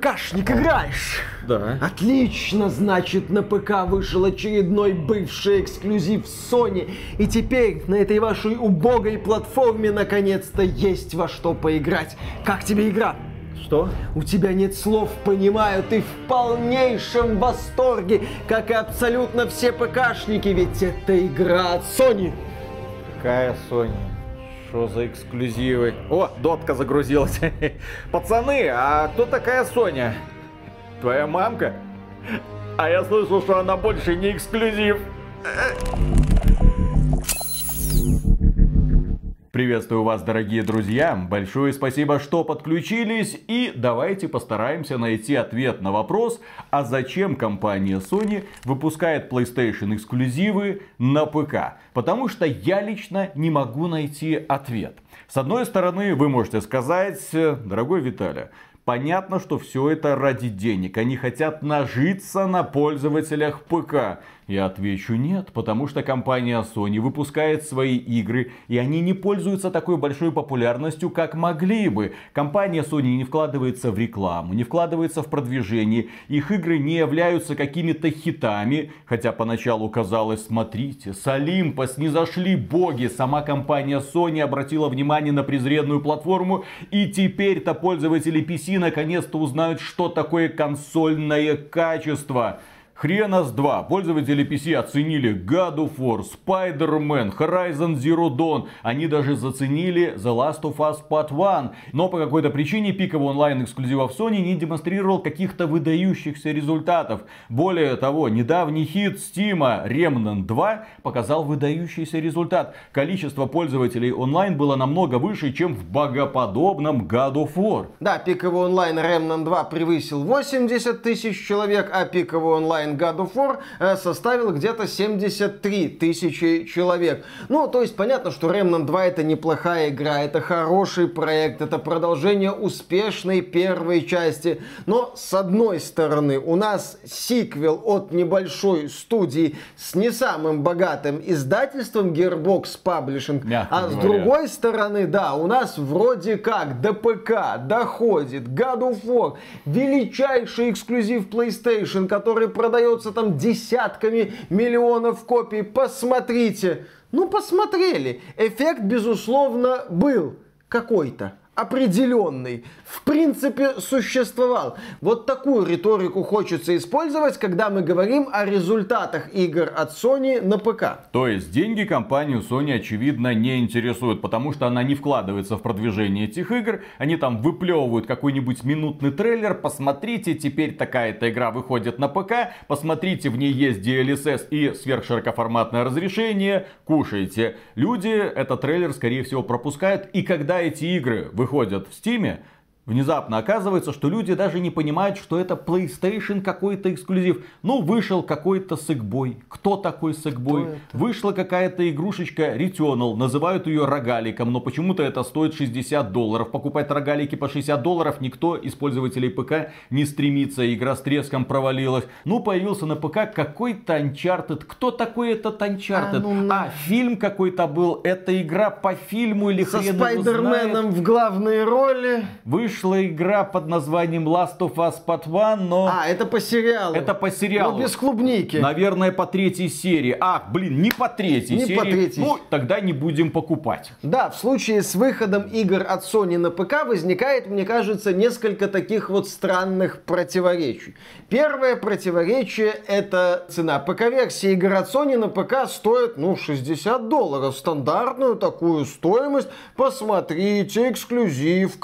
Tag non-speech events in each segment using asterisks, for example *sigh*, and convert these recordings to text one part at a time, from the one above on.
ПКшник играешь? Да. Отлично, значит, на ПК вышел очередной бывший эксклюзив Sony. И теперь на этой вашей убогой платформе наконец-то есть во что поиграть. Как тебе игра? Что? У тебя нет слов, понимаю, ты в полнейшем восторге, как и абсолютно все ПКшники, ведь это игра от Sony. Какая Sony? Что за эксклюзивы? О, дотка загрузилась. *laughs* Пацаны, а кто такая Соня? Твоя мамка? А я слышал, что она больше не эксклюзив. Приветствую вас, дорогие друзья. Большое спасибо, что подключились. И давайте постараемся найти ответ на вопрос, а зачем компания Sony выпускает PlayStation эксклюзивы на ПК. Потому что я лично не могу найти ответ. С одной стороны, вы можете сказать, дорогой Виталий, Понятно, что все это ради денег. Они хотят нажиться на пользователях ПК. Я отвечу нет, потому что компания Sony выпускает свои игры, и они не пользуются такой большой популярностью, как могли бы. Компания Sony не вкладывается в рекламу, не вкладывается в продвижение. Их игры не являются какими-то хитами, хотя поначалу казалось, смотрите, с Олимпа снизошли боги. Сама компания Sony обратила внимание на презренную платформу, и теперь-то пользователи PC наконец-то узнают, что такое консольное качество. Хренас 2. Пользователи PC оценили God of War, Spider-Man, Horizon Zero Dawn. Они даже заценили The Last of Us Part 1. Но по какой-то причине пиковый онлайн эксклюзивов Sony не демонстрировал каких-то выдающихся результатов. Более того, недавний хит Steam Remnant 2 показал выдающийся результат. Количество пользователей онлайн было намного выше, чем в богоподобном God of War. Да, пиковый онлайн Remnant 2 превысил 80 тысяч человек, а пиковый онлайн God of War э, составил где-то 73 тысячи человек. Ну, то есть понятно, что Remnant 2 это неплохая игра, это хороший проект, это продолжение успешной первой части. Но с одной стороны у нас сиквел от небольшой студии с не самым богатым издательством Gearbox Publishing, Мягко а с говоря. другой стороны, да, у нас вроде как до ПК доходит God of War, величайший эксклюзив PlayStation, который продается там десятками миллионов копий. Посмотрите. Ну, посмотрели. Эффект, безусловно, был какой-то определенный, в принципе, существовал. Вот такую риторику хочется использовать, когда мы говорим о результатах игр от Sony на ПК. То есть деньги компанию Sony очевидно не интересуют, потому что она не вкладывается в продвижение этих игр. Они там выплевывают какой-нибудь минутный трейлер. Посмотрите, теперь такая-то игра выходит на ПК. Посмотрите, в ней есть DLSS и сверхширокоформатное разрешение. Кушайте. Люди этот трейлер, скорее всего, пропускают. И когда эти игры выходят в Стиме, Внезапно оказывается, что люди даже не понимают, что это PlayStation какой-то эксклюзив. Ну, вышел какой-то сэкбой. Кто такой сэкбой? Вышла какая-то игрушечка Returnal. Называют ее рогаликом, но почему-то это стоит 60 долларов. Покупать рогалики по 60 долларов никто из пользователей ПК не стремится. Игра с треском провалилась. Ну, появился на ПК какой-то Uncharted. Кто такой этот Uncharted? А, ну, ну. А, фильм какой-то был. Это игра по фильму или Со хрен знает. Спайдерменом в главной роли. Вышла игра под названием Last of Us Part 1, но А, это по сериалу. это по сериалу. Но без клубники. Наверное, по третьей серии. Ах, блин, не по третьей Не серии. по третьей. Ну, тогда не будем покупать. Да, в случае с выходом игр от Sony на ПК возникает, мне кажется, несколько таких вот странных противоречий. Первое противоречие это цена. ПК-версии игр от Sony на ПК стоит, ну, 60 долларов. Стандартную такую стоимость. Посмотрите, эксклюзив,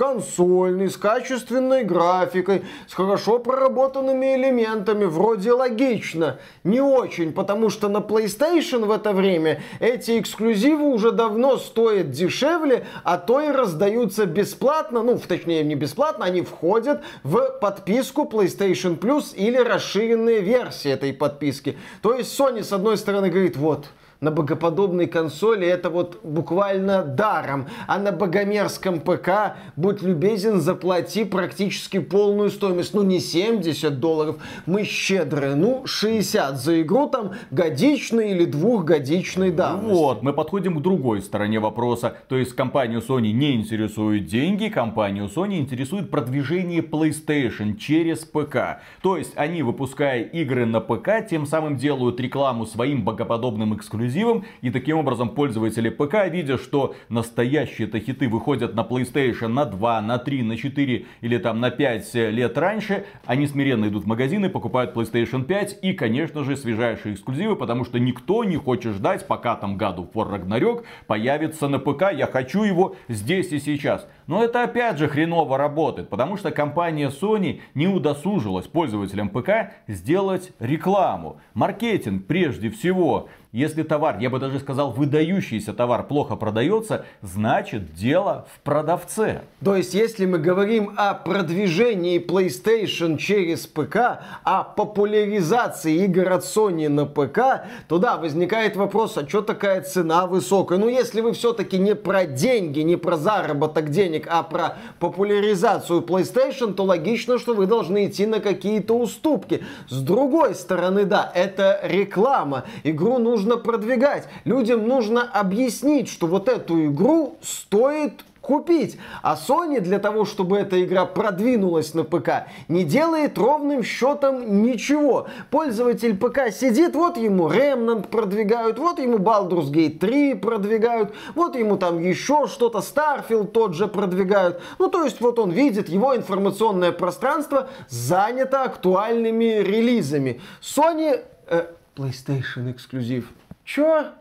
консольный, с качественной графикой, с хорошо проработанными элементами. Вроде логично. Не очень, потому что на PlayStation в это время эти эксклюзивы уже давно стоят дешевле, а то и раздаются бесплатно, ну, точнее, не бесплатно, они входят в подписку PlayStation Plus или расширенные версии этой подписки. То есть Sony, с одной стороны, говорит, вот, на богоподобной консоли это вот буквально даром. А на богомерзком ПК, будь любезен, заплати практически полную стоимость. Ну, не 70 долларов, мы щедрые. Ну, 60 за игру там годичной или двухгодичной давности. Вот, мы подходим к другой стороне вопроса. То есть компанию Sony не интересуют деньги, компанию Sony интересует продвижение PlayStation через ПК. То есть они, выпуская игры на ПК, тем самым делают рекламу своим богоподобным эксклюзивам эксклюзивом. И таким образом пользователи ПК, видя, что настоящие-то хиты выходят на PlayStation на 2, на 3, на 4 или там на 5 лет раньше, они смиренно идут в магазины, покупают PlayStation 5 и, конечно же, свежайшие эксклюзивы, потому что никто не хочет ждать, пока там of War Ragnarok появится на ПК. Я хочу его здесь и сейчас. Но это опять же хреново работает, потому что компания Sony не удосужилась пользователям ПК сделать рекламу. Маркетинг прежде всего. Если товар, я бы даже сказал, выдающийся товар плохо продается, значит дело в продавце. То есть, если мы говорим о продвижении PlayStation через ПК, о популяризации игр от Sony на ПК, то да, возникает вопрос, а что такая цена высокая? Ну, если вы все-таки не про деньги, не про заработок денег, а про популяризацию PlayStation, то логично, что вы должны идти на какие-то уступки. С другой стороны, да, это реклама. Игру нужно нужно продвигать. Людям нужно объяснить, что вот эту игру стоит купить. А Sony для того, чтобы эта игра продвинулась на ПК, не делает ровным счетом ничего. Пользователь ПК сидит, вот ему Remnant продвигают, вот ему Baldur's Gate 3 продвигают, вот ему там еще что-то, Starfield тот же продвигают. Ну, то есть вот он видит, его информационное пространство занято актуальными релизами. Sony... Э, PlayStation эксклюзив. Чё?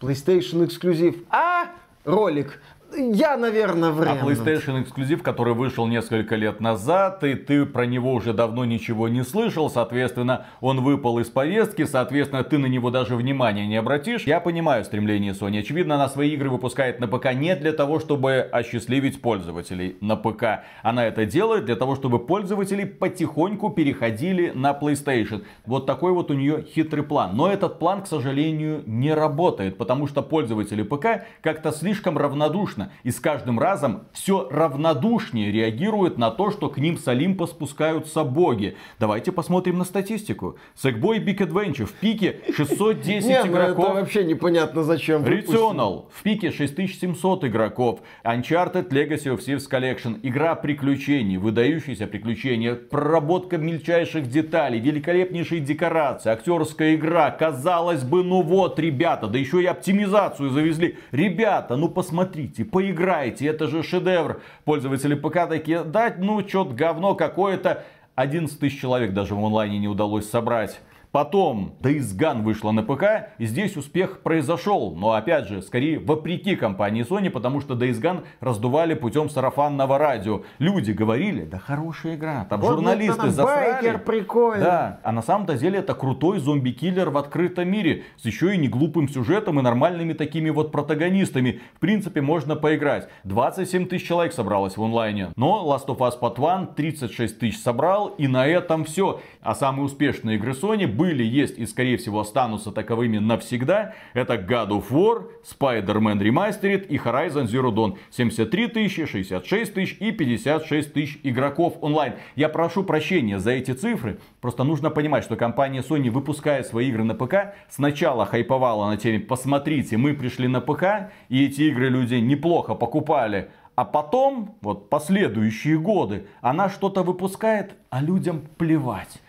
PlayStation эксклюзив. А? Ролик я, наверное, в А PlayStation эксклюзив, который вышел несколько лет назад, и ты про него уже давно ничего не слышал, соответственно, он выпал из повестки, соответственно, ты на него даже внимания не обратишь. Я понимаю стремление Sony. Очевидно, она свои игры выпускает на ПК не для того, чтобы осчастливить пользователей на ПК. Она это делает для того, чтобы пользователи потихоньку переходили на PlayStation. Вот такой вот у нее хитрый план. Но этот план, к сожалению, не работает, потому что пользователи ПК как-то слишком равнодушны равнодушно. И с каждым разом все равнодушнее реагируют на то, что к ним с Олимпа спускаются боги. Давайте посмотрим на статистику. Sackboy Big Adventure в пике *laughs* 610 Нет, ну игроков. это вообще непонятно зачем. Returnal в пике 6700 игроков. Uncharted Legacy of Thieves Collection. Игра приключений, выдающиеся приключения, проработка мельчайших деталей, великолепнейшие декорации, актерская игра. Казалось бы, ну вот, ребята, да еще и оптимизацию завезли. Ребята, ну посмотрите, поиграйте, это же шедевр. Пользователи ПК такие, да, ну что-то говно какое-то. 11 тысяч человек даже в онлайне не удалось собрать. Потом Days Gone вышла на ПК, и здесь успех произошел. Но опять же, скорее вопреки компании Sony, потому что Days Gone раздували путем сарафанного радио. Люди говорили, да хорошая игра, там вот журналисты засрали. Байкер прикольно. Да, а на самом-то деле это крутой зомби-киллер в открытом мире, с еще и не глупым сюжетом и нормальными такими вот протагонистами. В принципе, можно поиграть. 27 тысяч человек собралось в онлайне. Но Last of Us Part 1 36 тысяч собрал, и на этом все. А самые успешные игры Sony были, есть и скорее всего останутся таковыми навсегда. Это God of War, Spider-Man Remastered и Horizon Zero Dawn. 73 тысячи, 66 тысяч и 56 тысяч игроков онлайн. Я прошу прощения за эти цифры. Просто нужно понимать, что компания Sony, выпуская свои игры на ПК, сначала хайповала на теме «Посмотрите, мы пришли на ПК, и эти игры люди неплохо покупали». А потом, вот последующие годы, она что-то выпускает, а людям плевать.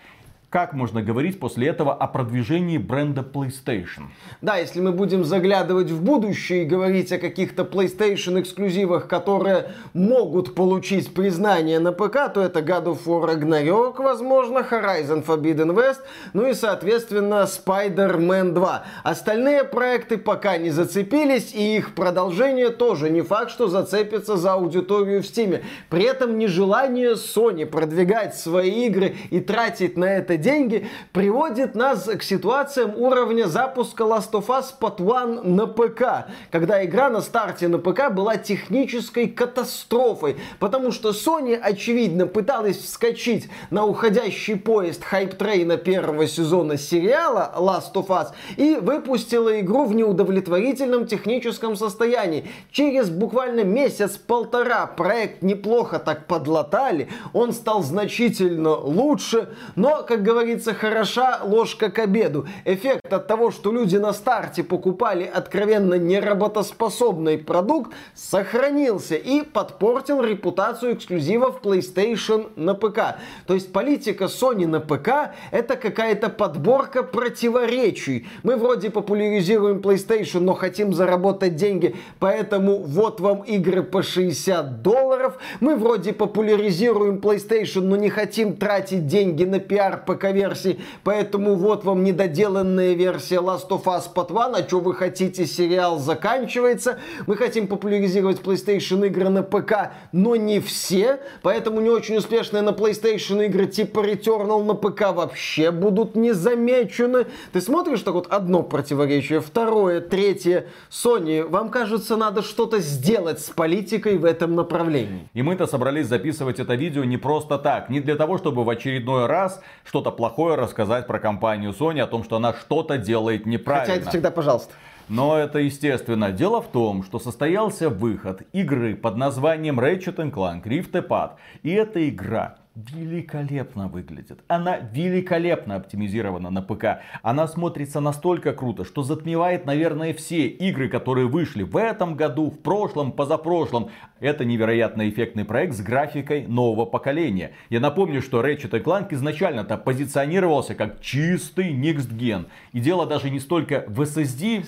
Как можно говорить после этого о продвижении бренда PlayStation? Да, если мы будем заглядывать в будущее и говорить о каких-то PlayStation эксклюзивах, которые могут получить признание на ПК, то это God of War Ragnarok, возможно, Horizon Forbidden West, ну и, соответственно, Spider-Man 2. Остальные проекты пока не зацепились, и их продолжение тоже не факт, что зацепится за аудиторию в Steam. При этом нежелание Sony продвигать свои игры и тратить на это деньги, приводит нас к ситуациям уровня запуска Last of Us Part 1 на ПК, когда игра на старте на ПК была технической катастрофой, потому что Sony, очевидно, пыталась вскочить на уходящий поезд хайп-трейна первого сезона сериала Last of Us и выпустила игру в неудовлетворительном техническом состоянии. Через буквально месяц-полтора проект неплохо так подлатали, он стал значительно лучше, но, как говорится, хороша ложка к обеду. Эффект от того, что люди на старте покупали откровенно неработоспособный продукт, сохранился и подпортил репутацию эксклюзивов PlayStation на ПК. То есть политика Sony на ПК это какая-то подборка противоречий. Мы вроде популяризируем PlayStation, но хотим заработать деньги, поэтому вот вам игры по 60 долларов. Мы вроде популяризируем PlayStation, но не хотим тратить деньги на пиар ПК-версии, поэтому вот вам недоделанная версия Last of Us Part 1, а что вы хотите, сериал заканчивается. Мы хотим популяризировать PlayStation игры на ПК, но не все, поэтому не очень успешные на PlayStation игры типа Returnal на ПК вообще будут не замечены. Ты смотришь так вот одно противоречие, второе, третье. Sony, вам кажется, надо что-то сделать с политикой в этом направлении. И мы-то собрались записывать это видео не просто так, не для того, чтобы в очередной раз что-то плохое рассказать про компанию Sony, о том, что она что-то делает неправильно. Хотя это всегда пожалуйста. Но это естественно. Дело в том, что состоялся выход игры под названием Ratchet Clank Rift Apart. И эта игра великолепно выглядит. Она великолепно оптимизирована на ПК. Она смотрится настолько круто, что затмевает, наверное, все игры, которые вышли в этом году, в прошлом, позапрошлом. Это невероятно эффектный проект с графикой нового поколения. Я напомню, что Ratchet Clank изначально-то позиционировался как чистый Next Gen. И дело даже не столько в SSD,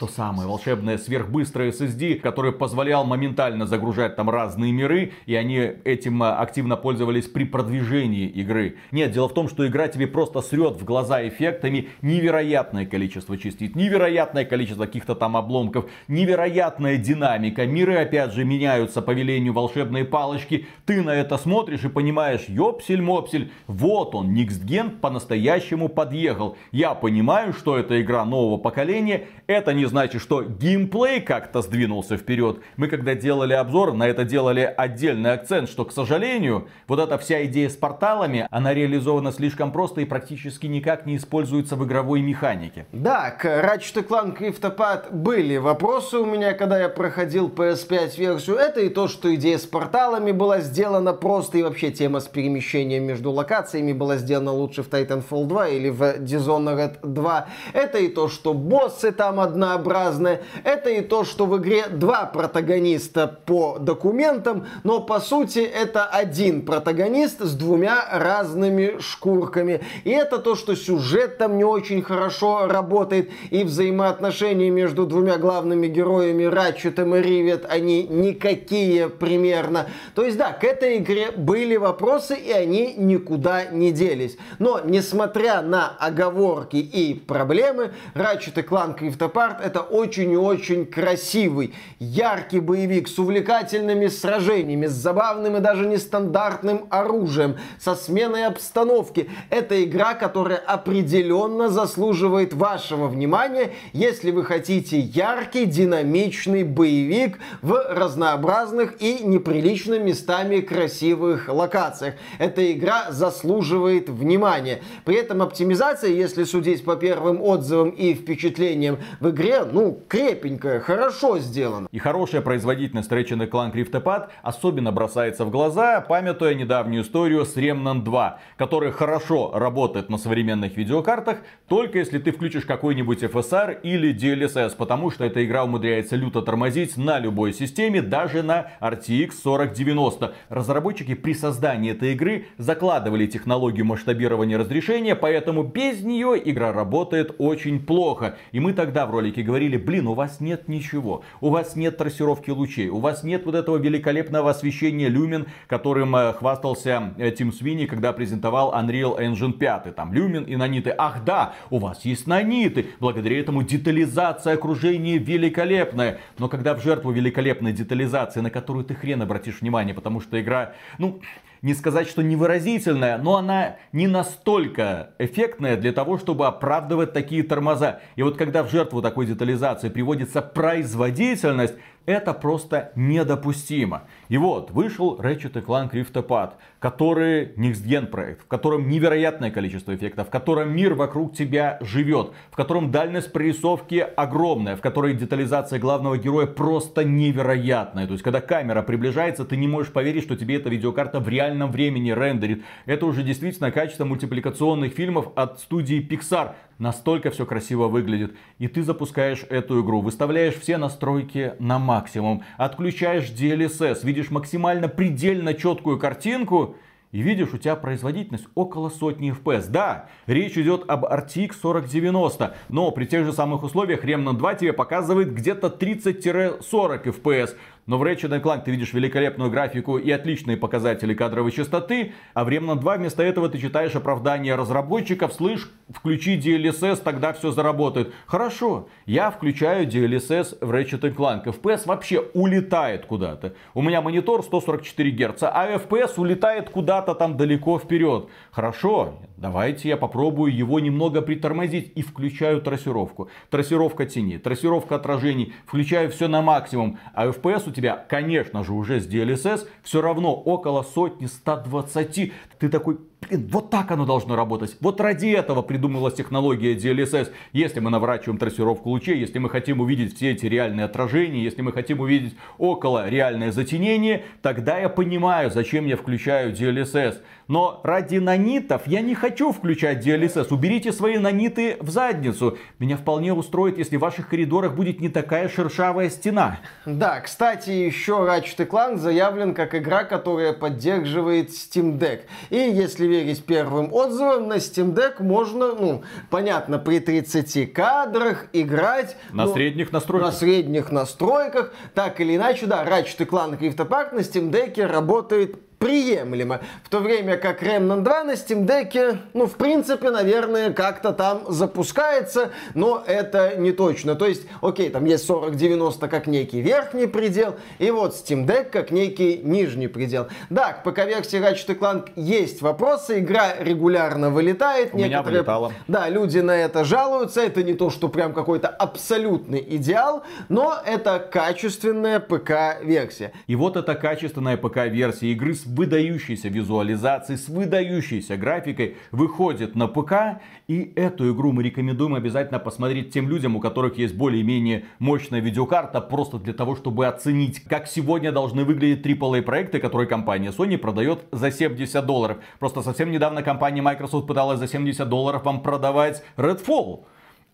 то самое волшебное сверхбыстрое SSD, который позволял моментально загружать там разные миры, и они этим а, активно пользовались при продвижении игры. Нет, дело в том, что игра тебе просто срет в глаза эффектами невероятное количество частиц, невероятное количество каких-то там обломков, невероятная динамика. Миры опять же меняются по велению волшебной палочки. Ты на это смотришь и понимаешь, ёпсель-мопсель, вот он, Никсген по-настоящему подъехал. Я понимаю, что это игра нового поколения, это не значит, что геймплей как-то сдвинулся вперед. Мы когда делали обзор, на это делали отдельный акцент, что, к сожалению, вот эта вся идея с порталами, она реализована слишком просто и практически никак не используется в игровой механике. Да, к Ratchet Clank Rift Apart были вопросы у меня, когда я проходил PS5 версию. Это и то, что идея с порталами была сделана просто, и вообще тема с перемещением между локациями была сделана лучше в Titanfall 2 или в Dishonored 2. Это и то, что боссы там одна однообразное. Это и то, что в игре два протагониста по документам, но по сути это один протагонист с двумя разными шкурками. И это то, что сюжет там не очень хорошо работает, и взаимоотношения между двумя главными героями Ратчетом и Ривет, они никакие примерно. То есть да, к этой игре были вопросы, и они никуда не делись. Но, несмотря на оговорки и проблемы, Ratchet и Clank Rift Apart это очень и очень красивый, яркий боевик с увлекательными сражениями, с забавным и даже нестандартным оружием, со сменой обстановки. Это игра, которая определенно заслуживает вашего внимания, если вы хотите яркий, динамичный боевик в разнообразных и неприлично местами красивых локациях. Эта игра заслуживает внимания. При этом оптимизация, если судить по первым отзывам и впечатлениям в игре, ну, крепенькая, хорошо сделана. И хорошая производительность Ratchet Clank Rift особенно бросается в глаза, памятуя недавнюю историю с Remnant 2, который хорошо работает на современных видеокартах, только если ты включишь какой-нибудь FSR или DLSS, потому что эта игра умудряется люто тормозить на любой системе, даже на RTX 4090. Разработчики при создании этой игры закладывали технологию масштабирования разрешения, поэтому без нее игра работает очень плохо. И мы тогда в ролике говорили, блин, у вас нет ничего, у вас нет трассировки лучей, у вас нет вот этого великолепного освещения люмен, которым э, хвастался Тим Свини, когда презентовал Unreal Engine 5. Там люмен и наниты. Ах да, у вас есть наниты. Благодаря этому детализация окружения великолепная. Но когда в жертву великолепной детализации, на которую ты хрен обратишь внимание, потому что игра, ну, не сказать, что невыразительная, но она не настолько эффектная для того, чтобы оправдывать такие тормоза. И вот когда в жертву такой детализации приводится производительность, это просто недопустимо. И вот, вышел Ratchet Clank Rift Apart, который Next Gen проект, в котором невероятное количество эффектов, в котором мир вокруг тебя живет, в котором дальность прорисовки огромная, в которой детализация главного героя просто невероятная. То есть, когда камера приближается, ты не можешь поверить, что тебе эта видеокарта в реальном времени рендерит. Это уже действительно качество мультипликационных фильмов от студии Pixar. Настолько все красиво выглядит. И ты запускаешь эту игру, выставляешь все настройки на максимум, отключаешь DLSS, видишь максимально предельно четкую картинку, и видишь, у тебя производительность около сотни FPS. Да, речь идет об RTX 4090, но при тех же самых условиях Remnant 2 тебе показывает где-то 30-40 FPS. Но в Ratchet Clank ты видишь великолепную графику и отличные показатели кадровой частоты, а в Remnant 2 вместо этого ты читаешь оправдание разработчиков, слышь, включи DLSS, тогда все заработает. Хорошо, я включаю DLSS в Ratchet Clank. FPS вообще улетает куда-то. У меня монитор 144 Гц, а FPS улетает куда-то там далеко вперед. Хорошо, давайте я попробую его немного притормозить и включаю трассировку. Трассировка тени, трассировка отражений, включаю все на максимум, а FPS у тебя конечно же, уже с DLSS, все равно около сотни, 120. Ты такой, блин, вот так оно должно работать. Вот ради этого придумалась технология DLSS. Если мы наворачиваем трассировку лучей, если мы хотим увидеть все эти реальные отражения, если мы хотим увидеть около реальное затенение, тогда я понимаю, зачем я включаю DLSS. Но ради нанитов я не хочу включать DLSS. Уберите свои наниты в задницу. Меня вполне устроит, если в ваших коридорах будет не такая шершавая стена. Да, кстати, еще Ratchet Clank заявлен как игра, которая поддерживает Steam Deck. И если верить первым отзывам, на Steam Deck можно, ну, понятно, при 30 кадрах играть. На ну, средних настройках. На средних настройках. Так или иначе, да, Ratchet Clank Rift Apart на Steam Deck работает приемлемо. В то время как Remnant 2 на Steam Deck, ну, в принципе, наверное, как-то там запускается, но это не точно. То есть, окей, там есть 4090 как некий верхний предел, и вот Steam Deck как некий нижний предел. Да, к ПК-версии Ratchet Clank есть вопросы, игра регулярно вылетает. У некоторые... меня вылетала. Да, люди на это жалуются, это не то, что прям какой-то абсолютный идеал, но это качественная ПК-версия. И вот эта качественная ПК-версия игры с выдающейся визуализацией, с выдающейся графикой выходит на ПК. И эту игру мы рекомендуем обязательно посмотреть тем людям, у которых есть более-менее мощная видеокарта, просто для того, чтобы оценить, как сегодня должны выглядеть AAA проекты, которые компания Sony продает за 70 долларов. Просто совсем недавно компания Microsoft пыталась за 70 долларов вам продавать Redfall.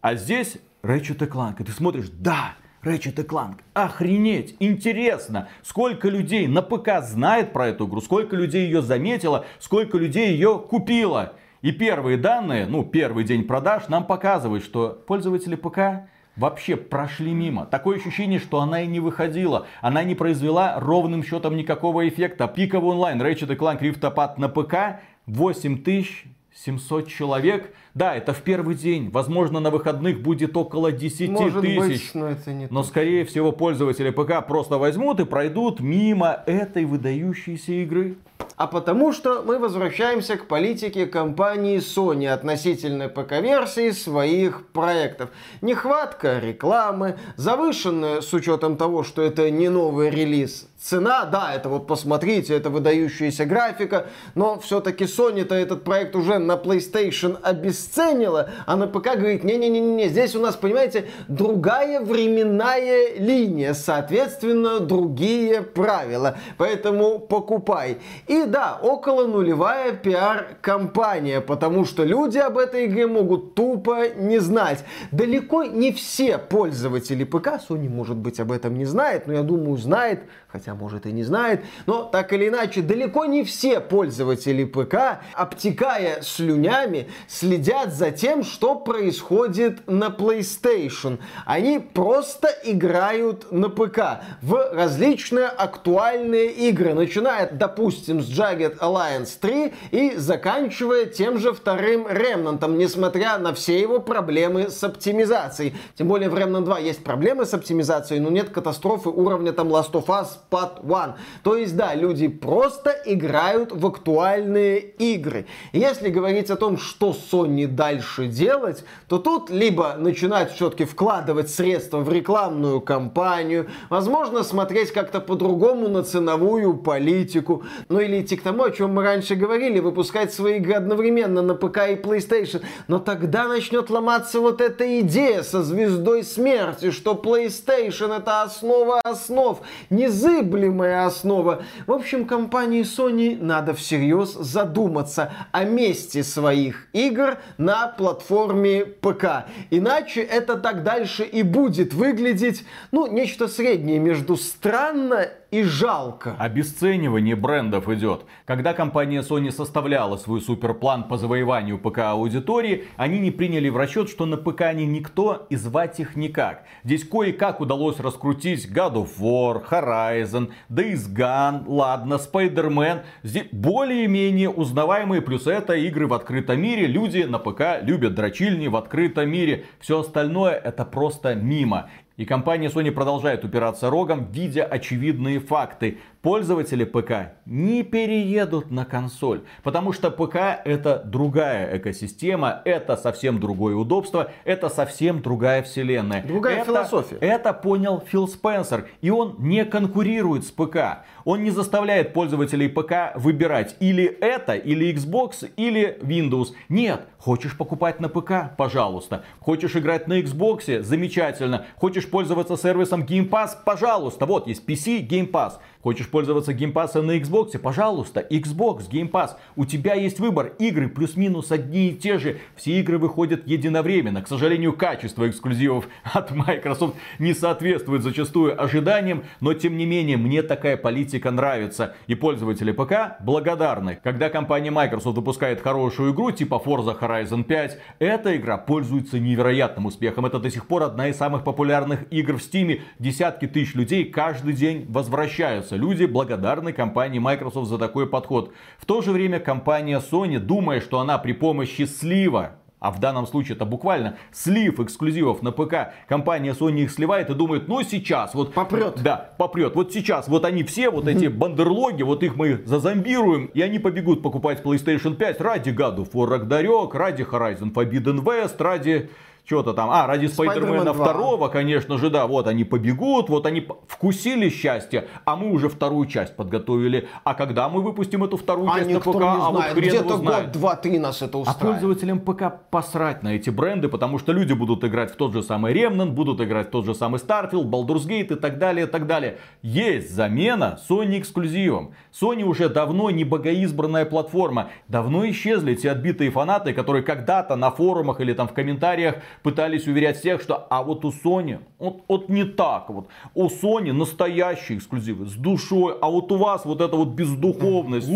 А здесь Ratchet Clank. И ты смотришь, да, Ratchet Clank. Охренеть, интересно, сколько людей на ПК знает про эту игру, сколько людей ее заметило, сколько людей ее купило. И первые данные, ну первый день продаж нам показывают, что пользователи ПК вообще прошли мимо. Такое ощущение, что она и не выходила. Она не произвела ровным счетом никакого эффекта. Пиковый онлайн Ratchet Clank Rift Apart на ПК 8700 человек – да, это в первый день. Возможно, на выходных будет около 10 Может тысяч. Быть, но это не но, скорее всего, пользователи ПК просто возьмут и пройдут мимо этой выдающейся игры. А потому что мы возвращаемся к политике компании Sony относительно ПК-версии своих проектов. Нехватка рекламы, завышенная с учетом того, что это не новый релиз цена, да, это вот посмотрите, это выдающаяся графика, но все-таки Sony-то этот проект уже на PlayStation обесценила, а ПК говорит, не-не-не-не, здесь у нас, понимаете, другая временная линия, соответственно, другие правила, поэтому покупай. И да, около нулевая пиар-компания, потому что люди об этой игре могут тупо не знать. Далеко не все пользователи ПК, Sony, может быть, об этом не знает, но я думаю, знает, хотя может и не знает, но так или иначе далеко не все пользователи ПК, обтекая слюнями следят за тем, что происходит на PlayStation. Они просто играют на ПК в различные актуальные игры, начиная, допустим, с Jagged Alliance 3 и заканчивая тем же вторым Remnant, несмотря на все его проблемы с оптимизацией. Тем более в Remnant 2 есть проблемы с оптимизацией, но нет катастрофы уровня там Last of Us Part 1. То есть, да, люди просто играют в актуальные игры. Если говорить о том, что Sony дальше делать, то тут либо начинать все-таки вкладывать средства в рекламную кампанию, возможно, смотреть как-то по-другому на ценовую политику, ну или идти к тому, о чем мы раньше говорили, выпускать свои игры одновременно на ПК и PlayStation. Но тогда начнет ломаться вот эта идея со звездой смерти, что PlayStation это основа основ, незыблемая основа. В общем, компании Sony надо всерьез задуматься о месте своих игр на платформе ПК. Иначе это так дальше и будет выглядеть, ну, нечто среднее между странно и жалко. Обесценивание брендов идет. Когда компания Sony составляла свой суперплан по завоеванию ПК-аудитории, они не приняли в расчет, что на ПК они никто и звать их никак. Здесь кое-как удалось раскрутить God of War, Horizon, Days Gone, ладно, Spider-Man. Здесь более-менее узнаваемые, плюс это игры в открытом мире. Люди на ПК любят дрочильни в открытом мире. Все остальное это просто мимо. И компания Sony продолжает упираться рогом, видя очевидные факты пользователи ПК не переедут на консоль. Потому что ПК это другая экосистема, это совсем другое удобство, это совсем другая вселенная. Другая это, философия. Это понял Фил Спенсер. И он не конкурирует с ПК. Он не заставляет пользователей ПК выбирать или это, или Xbox, или Windows. Нет, хочешь покупать на ПК? Пожалуйста. Хочешь играть на Xbox? Замечательно. Хочешь пользоваться сервисом Game Pass? Пожалуйста. Вот есть PC Game Pass. Хочешь пользоваться геймпасом на Xbox? Пожалуйста, Xbox, Game Pass. У тебя есть выбор. Игры плюс-минус одни и те же. Все игры выходят единовременно. К сожалению, качество эксклюзивов *laughs* от Microsoft не соответствует зачастую ожиданиям. Но тем не менее, мне такая политика нравится. И пользователи ПК благодарны. Когда компания Microsoft выпускает хорошую игру, типа Forza Horizon 5, эта игра пользуется невероятным успехом. Это до сих пор одна из самых популярных игр в Steam. Десятки тысяч людей каждый день возвращаются люди благодарны компании Microsoft за такой подход. В то же время компания Sony, думая, что она при помощи слива а в данном случае это буквально слив эксклюзивов на ПК. Компания Sony их сливает и думает, ну сейчас вот... Попрет. Да, попрет. Вот сейчас вот они все, вот эти бандерлоги, вот их мы зазомбируем, и они побегут покупать PlayStation 5 ради God of War Ragnarok, ради Horizon Forbidden West, ради что-то там, а, ради Спайдермена второго, конечно же, да, вот они побегут, вот они вкусили счастье, а мы уже вторую часть подготовили. А когда мы выпустим эту вторую а часть на ПК, а вот хрен Где-то год, два, три нас это устраивает. А пользователям ПК посрать на эти бренды, потому что люди будут играть в тот же самый Remnant, будут играть в тот же самый Starfield, Baldur's Gate и так далее, и так далее. Есть замена Sony эксклюзивом. Sony уже давно не богоизбранная платформа. Давно исчезли те отбитые фанаты, которые когда-то на форумах или там в комментариях пытались уверять всех, что а вот у Sony, вот, вот не так вот. У Sony настоящие эксклюзивы с душой, а вот у вас вот это вот бездуховность.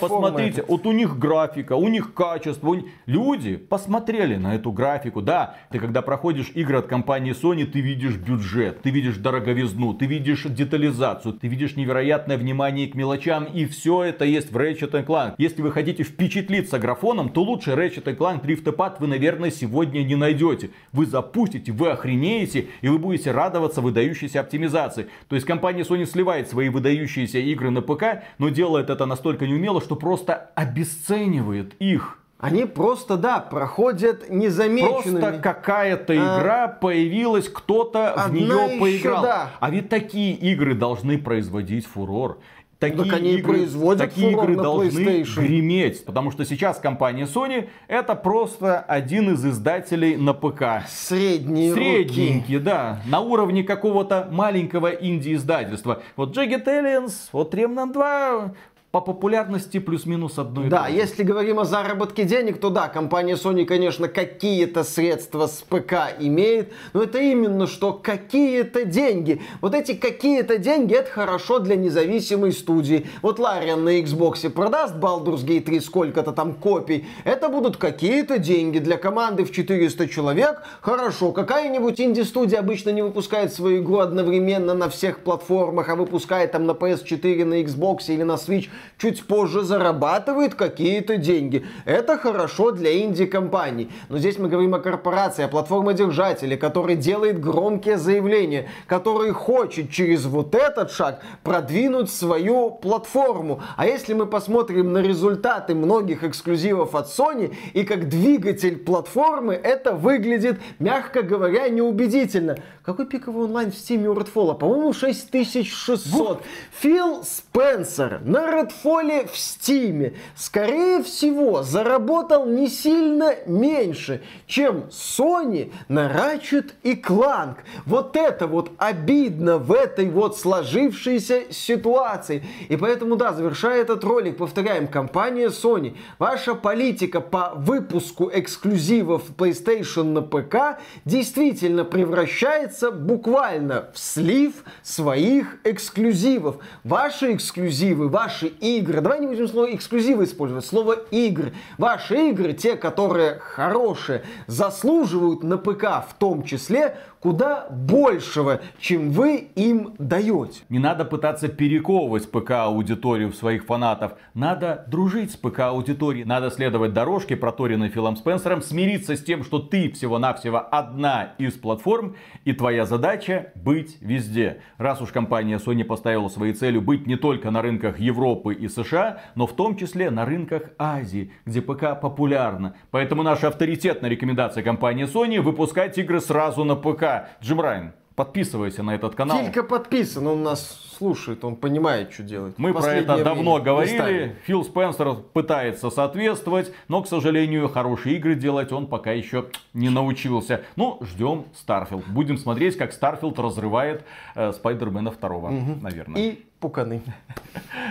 Посмотрите, вот у них графика, у них качество. У. Люди посмотрели на эту графику. Да, ты когда проходишь игры от компании Sony, ты видишь бюджет, ты видишь дороговизну, ты видишь детализацию, ты видишь невероятное внимание к мелочам. И все это есть в Ratchet Clank. Если вы хотите впечатлиться графоном, то лучше Ratchet Clank Rift Apart вы, наверное, сегодня не найдете. Вы запустите, вы охренеете, и вы будете радоваться выдающейся оптимизации. То есть компания Sony сливает свои выдающиеся игры на ПК, но делает это настолько неумело, что просто обесценивает их. Они просто, да, проходят незамеченными. Просто какая-то а... игра появилась, кто-то в нее поиграл. Да. А ведь такие игры должны производить фурор такие так они игры, производят такие игры должны греметь. Потому что сейчас компания Sony это просто один из издателей на ПК. Средние Средненький, руки. да. На уровне какого-то маленького инди-издательства. Вот Jagged Aliens, вот Remnant 2, по популярности плюс-минус одно и Да, то же. если говорим о заработке денег, то да, компания Sony, конечно, какие-то средства с ПК имеет, но это именно что какие-то деньги. Вот эти какие-то деньги, это хорошо для независимой студии. Вот Лариан на Xbox продаст Baldur's Gate 3 сколько-то там копий, это будут какие-то деньги для команды в 400 человек. Хорошо, какая-нибудь инди-студия обычно не выпускает свою игру одновременно на всех платформах, а выпускает там на PS4, на Xbox или на Switch чуть позже зарабатывает какие-то деньги. Это хорошо для инди-компаний. Но здесь мы говорим о корпорации, о платформодержателе, который делает громкие заявления, который хочет через вот этот шаг продвинуть свою платформу. А если мы посмотрим на результаты многих эксклюзивов от Sony и как двигатель платформы, это выглядит, мягко говоря, неубедительно. Какой пиковый онлайн в Steam у Redfall? По-моему, 6600. Фил Спенсер на Redfall в Steam, скорее всего, заработал не сильно меньше, чем Sony на Ratchet и Clank. Вот это вот обидно в этой вот сложившейся ситуации. И поэтому, да, завершая этот ролик, повторяем, компания Sony, ваша политика по выпуску эксклюзивов PlayStation на ПК действительно превращается буквально в слив своих эксклюзивов. Ваши эксклюзивы, ваши игры, давай не будем слово эксклюзивы использовать, слово игры. Ваши игры, те, которые хорошие, заслуживают на ПК в том числе куда большего, чем вы им даете. Не надо пытаться перековывать ПК-аудиторию в своих фанатов. Надо дружить с ПК-аудиторией. Надо следовать дорожке, проторенной Филом Спенсером, смириться с тем, что ты всего-навсего одна из платформ, и твоя задача быть везде. Раз уж компания Sony поставила своей целью быть не только на рынках Европы и США, но в том числе на рынках Азии, где ПК популярна. Поэтому наша авторитетная рекомендация компании Sony выпускать игры сразу на ПК. Джим Райан, подписывайся на этот канал. Филька подписан, он нас слушает, он понимает, что делать. Мы про это давно говорили. Фил Спенсер пытается соответствовать, но, к сожалению, хорошие игры делать он пока еще не научился. Ну, ждем Starfield. Будем смотреть, как Starfield разрывает э, Спайдермена второго, угу. наверное. И пуканы.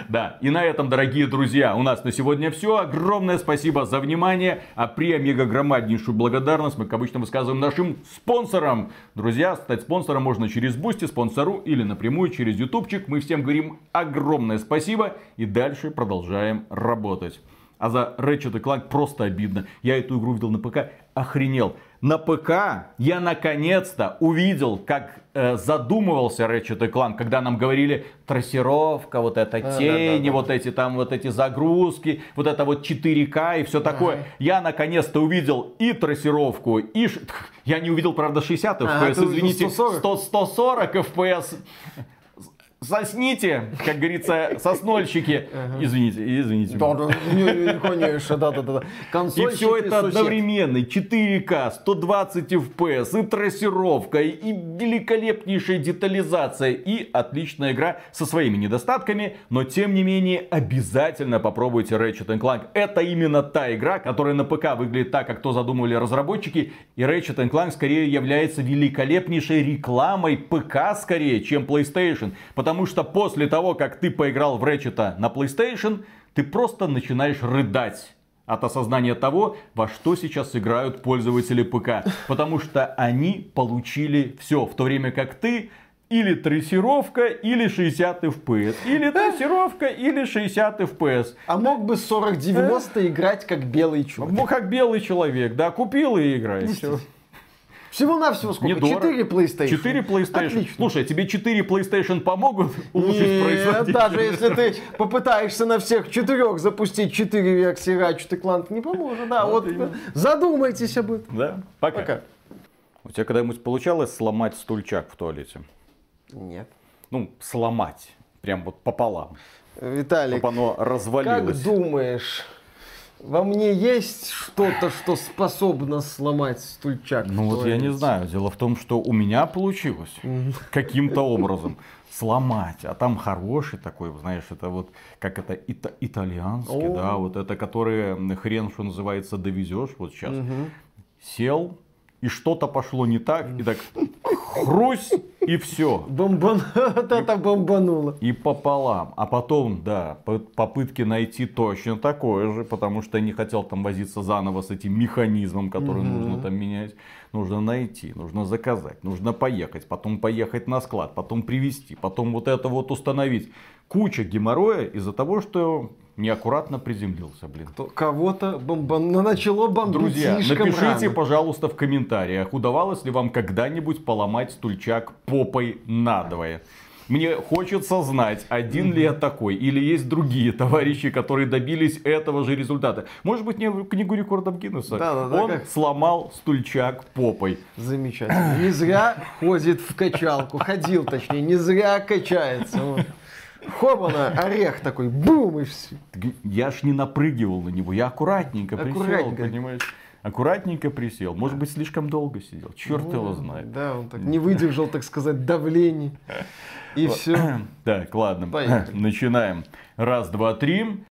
Да, и на этом, дорогие друзья, у нас на сегодня все. Огромное спасибо за внимание. А при омега громаднейшую благодарность мы, как обычно, высказываем нашим спонсорам. Друзья, стать спонсором можно через Boosty, Sponsr или напрямую через ютубчик. Мы всем говорим огромное спасибо и дальше продолжаем работать. А за Ratchet Clank просто обидно. Я эту игру видел на ПК, охренел. На ПК я наконец-то увидел, как э, задумывался Ratchet Clank, когда нам говорили трассировка, вот это а, тени, да, да, да. вот эти там вот эти загрузки, вот это вот 4К и все такое. Ага. Я наконец-то увидел и трассировку, и... Я не увидел, правда, 60 FPS, ага, извините, 140. 100, 140 FPS. Сосните, как говорится, соснольщики. Извините, извините. Конечно, да, да, да. И все это одновременно. 4К, 120 FPS, и трассировка, и великолепнейшая детализация, и отличная игра со своими недостатками, но тем не менее обязательно попробуйте Ratchet Clank. Это именно та игра, которая на ПК выглядит так, как то задумали разработчики, и Ratchet Clank скорее является великолепнейшей рекламой ПК скорее, чем PlayStation. Потому Потому что после того, как ты поиграл в Ratchet на PlayStation, ты просто начинаешь рыдать от осознания того, во что сейчас играют пользователи ПК. Потому что они получили все, в то время как ты или трассировка, или 60 FPS. Или трассировка, или 60 FPS. А мог бы 40-90 играть как белый человек. Как белый человек, да, купил и играй. Всего-навсего сколько? Недорого. 4 PlayStation. 4 PlayStation. Отлично. Слушай, тебе 4 PlayStation помогут *laughs* улучшить Нет, производительность? даже если ты попытаешься на всех четырех запустить 4 версии Ratchet Clank, не поможет. Да, вот, вот задумайтесь об этом. Да, пока. пока. У тебя когда-нибудь получалось сломать стульчак в туалете? Нет. Ну, сломать. Прям вот пополам. Виталик, чтобы оно развалилось. как думаешь, во мне есть что-то, что способно сломать стульчак. Ну вот я не знаю. Дело в том, что у меня получилось каким-то образом сломать. А там хороший такой, знаешь, это вот как это ита- итальянский, О. да, вот это, который хрен, что называется, довезешь вот сейчас. Угу. Сел, и что-то пошло не так, и так хрусь, и все. Бомбан... *laughs* Вот это бомбануло. И пополам. А потом, да, по- попытки найти точно такое же, потому что я не хотел там возиться заново с этим механизмом, который Мгм. нужно там менять. Нужно найти, нужно заказать, нужно поехать, потом поехать на склад, потом привезти, потом вот это вот установить. Куча геморроя из-за того, что неаккуратно приземлился, блин. То Кого-то бомбан... начало бомбить Друзья, напишите, рано. пожалуйста, в комментариях, удавалось ли вам когда-нибудь поломать стульчак попой надвое. Мне хочется знать, один ли я такой, или есть другие товарищи, которые добились этого же результата. Может быть, не в книгу рекордов Гиннесса. Да-да-да, Он как- сломал стульчак попой. Замечательно. Не зря ходит в качалку. Ходил, точнее, не зря качается. Вот. Хобана, орех такой, бум, и все. Я ж не напрыгивал на него, я аккуратненько, присел, Аккуратненько. понимаешь? Аккуратненько присел. Может быть, слишком долго сидел. Черт его знает. Да, он так не выдержал, так сказать, давления. И все. *clears throat* Так, ладно. Поехали. *clears throat* Начинаем. Раз, два, три.